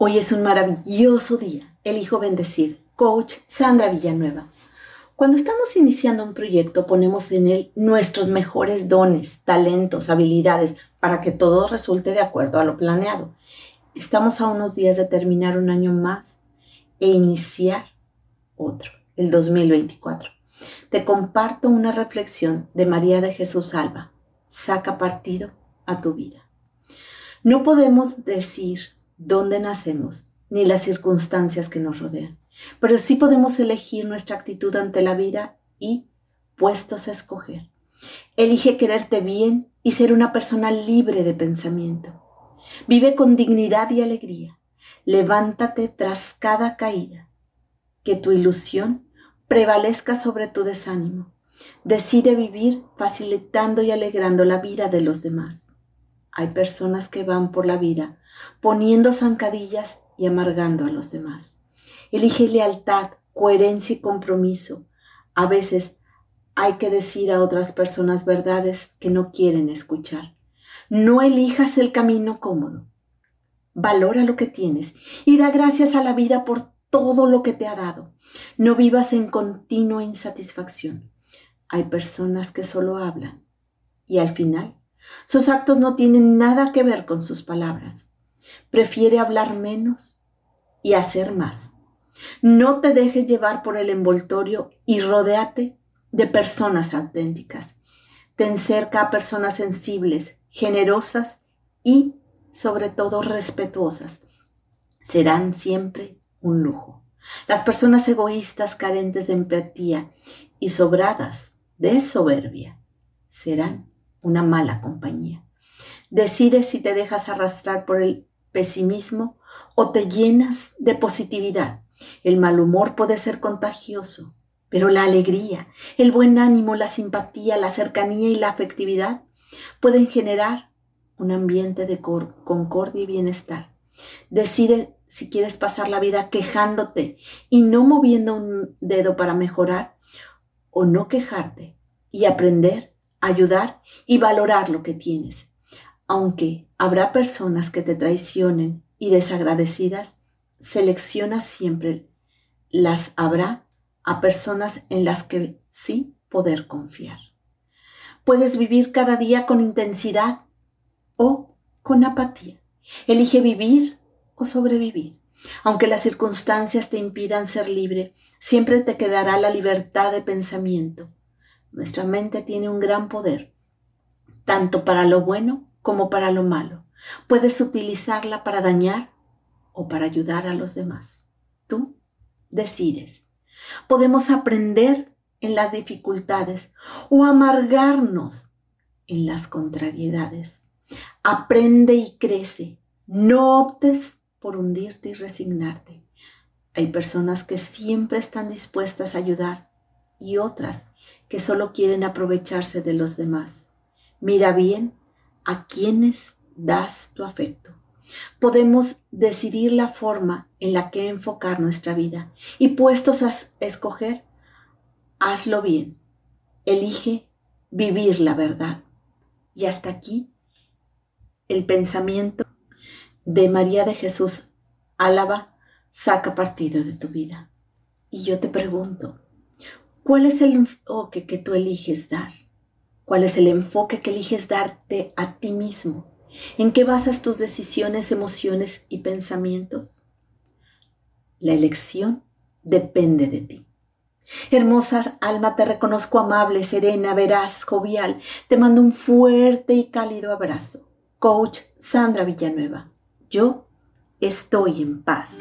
Hoy es un maravilloso día. Elijo bendecir. Coach Sandra Villanueva. Cuando estamos iniciando un proyecto ponemos en él nuestros mejores dones, talentos, habilidades para que todo resulte de acuerdo a lo planeado. Estamos a unos días de terminar un año más e iniciar otro, el 2024. Te comparto una reflexión de María de Jesús Alba. Saca partido a tu vida. No podemos decir dónde nacemos, ni las circunstancias que nos rodean. Pero sí podemos elegir nuestra actitud ante la vida y puestos a escoger. Elige quererte bien y ser una persona libre de pensamiento. Vive con dignidad y alegría. Levántate tras cada caída. Que tu ilusión prevalezca sobre tu desánimo. Decide vivir facilitando y alegrando la vida de los demás. Hay personas que van por la vida poniendo zancadillas y amargando a los demás. Elige lealtad, coherencia y compromiso. A veces hay que decir a otras personas verdades que no quieren escuchar. No elijas el camino cómodo. Valora lo que tienes y da gracias a la vida por todo lo que te ha dado. No vivas en continua insatisfacción. Hay personas que solo hablan y al final sus actos no tienen nada que ver con sus palabras. Prefiere hablar menos y hacer más. No te dejes llevar por el envoltorio y rodéate de personas auténticas. Ten cerca a personas sensibles, generosas y sobre todo respetuosas. Serán siempre un lujo. Las personas egoístas, carentes de empatía y sobradas de soberbia serán una mala compañía. Decide si te dejas arrastrar por el pesimismo o te llenas de positividad. El mal humor puede ser contagioso, pero la alegría, el buen ánimo, la simpatía, la cercanía y la afectividad pueden generar un ambiente de concordia y bienestar. Decide si quieres pasar la vida quejándote y no moviendo un dedo para mejorar o no quejarte y aprender ayudar y valorar lo que tienes. Aunque habrá personas que te traicionen y desagradecidas, selecciona siempre las habrá a personas en las que sí poder confiar. Puedes vivir cada día con intensidad o con apatía. Elige vivir o sobrevivir. Aunque las circunstancias te impidan ser libre, siempre te quedará la libertad de pensamiento nuestra mente tiene un gran poder, tanto para lo bueno como para lo malo. Puedes utilizarla para dañar o para ayudar a los demás. Tú decides. Podemos aprender en las dificultades o amargarnos en las contrariedades. Aprende y crece. No optes por hundirte y resignarte. Hay personas que siempre están dispuestas a ayudar y otras que solo quieren aprovecharse de los demás. Mira bien a quienes das tu afecto. Podemos decidir la forma en la que enfocar nuestra vida y puestos a escoger, hazlo bien. Elige vivir la verdad. Y hasta aquí el pensamiento de María de Jesús Álava saca partido de tu vida. Y yo te pregunto, ¿Cuál es el enfoque que tú eliges dar? ¿Cuál es el enfoque que eliges darte a ti mismo? ¿En qué basas tus decisiones, emociones y pensamientos? La elección depende de ti. Hermosa alma, te reconozco amable, serena, veraz, jovial. Te mando un fuerte y cálido abrazo. Coach Sandra Villanueva. Yo estoy en paz.